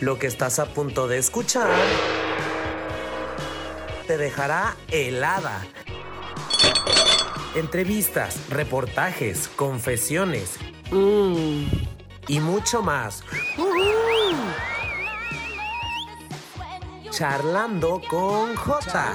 Lo que estás a punto de escuchar te dejará helada. Entrevistas, reportajes, confesiones mm, y mucho más. Charlando con J.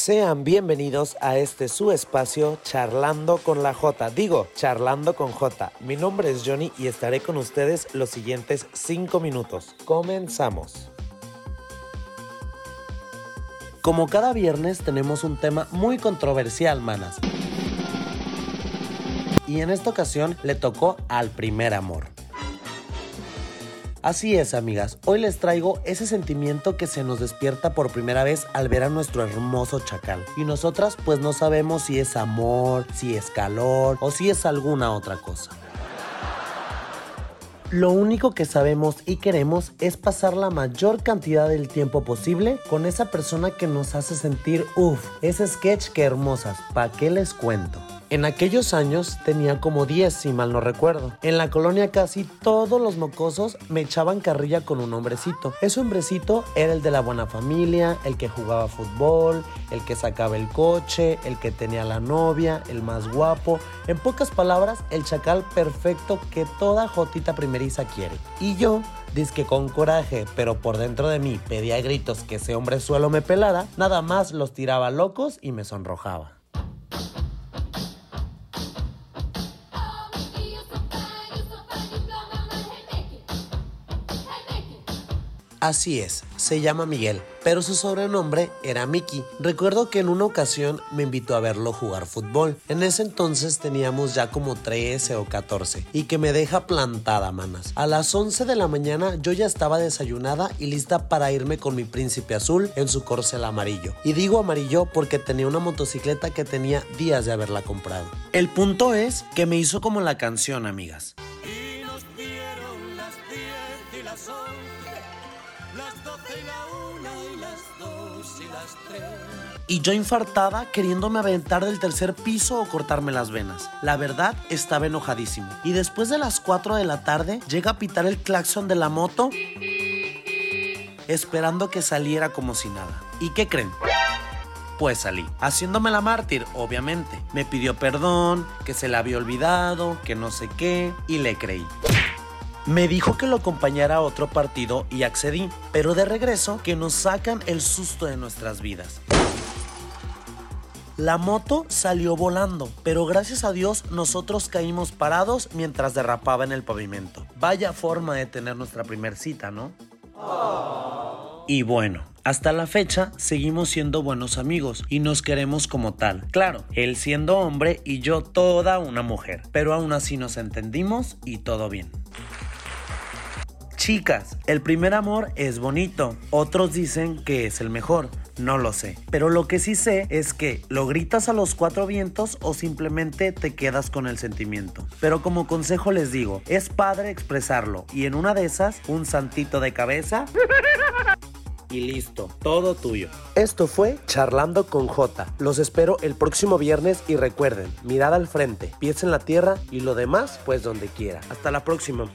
Sean bienvenidos a este su espacio Charlando con la J. Digo, Charlando con J. Mi nombre es Johnny y estaré con ustedes los siguientes 5 minutos. Comenzamos. Como cada viernes tenemos un tema muy controversial, manas. Y en esta ocasión le tocó al primer amor. Así es, amigas, hoy les traigo ese sentimiento que se nos despierta por primera vez al ver a nuestro hermoso chacal. Y nosotras pues no sabemos si es amor, si es calor o si es alguna otra cosa. Lo único que sabemos y queremos es pasar la mayor cantidad del tiempo posible con esa persona que nos hace sentir, uff, ese sketch que hermosas, ¿pa' qué les cuento? En aquellos años tenía como 10, si mal no recuerdo. En la colonia casi todos los mocosos me echaban carrilla con un hombrecito. Ese hombrecito era el de la buena familia, el que jugaba fútbol, el que sacaba el coche, el que tenía la novia, el más guapo. En pocas palabras, el chacal perfecto que toda jotita primeriza quiere. Y yo que con coraje, pero por dentro de mí pedía gritos que ese hombre suelo me pelara, nada más los tiraba locos y me sonrojaba. Así es, se llama Miguel, pero su sobrenombre era Mickey. Recuerdo que en una ocasión me invitó a verlo jugar fútbol. En ese entonces teníamos ya como 13 o 14 y que me deja plantada, manas. A las 11 de la mañana yo ya estaba desayunada y lista para irme con mi príncipe azul en su corcel amarillo. Y digo amarillo porque tenía una motocicleta que tenía días de haberla comprado. El punto es que me hizo como la canción, amigas. Las 12 y la 1 y las 2 y las 3. Y yo infartada queriéndome aventar del tercer piso o cortarme las venas. La verdad, estaba enojadísimo. Y después de las 4 de la tarde, llega a pitar el claxon de la moto esperando que saliera como si nada. ¿Y qué creen? Pues salí, haciéndome la mártir, obviamente. Me pidió perdón, que se la había olvidado, que no sé qué, y le creí. Me dijo que lo acompañara a otro partido y accedí, pero de regreso que nos sacan el susto de nuestras vidas. La moto salió volando, pero gracias a Dios nosotros caímos parados mientras derrapaba en el pavimento. Vaya forma de tener nuestra primer cita, ¿no? Y bueno, hasta la fecha seguimos siendo buenos amigos y nos queremos como tal. Claro, él siendo hombre y yo toda una mujer, pero aún así nos entendimos y todo bien. Chicas, el primer amor es bonito. Otros dicen que es el mejor. No lo sé. Pero lo que sí sé es que lo gritas a los cuatro vientos o simplemente te quedas con el sentimiento. Pero como consejo les digo, es padre expresarlo y en una de esas, un santito de cabeza y listo, todo tuyo. Esto fue Charlando con J. Los espero el próximo viernes y recuerden, mirada al frente, pies en la tierra y lo demás pues donde quiera. Hasta la próxima.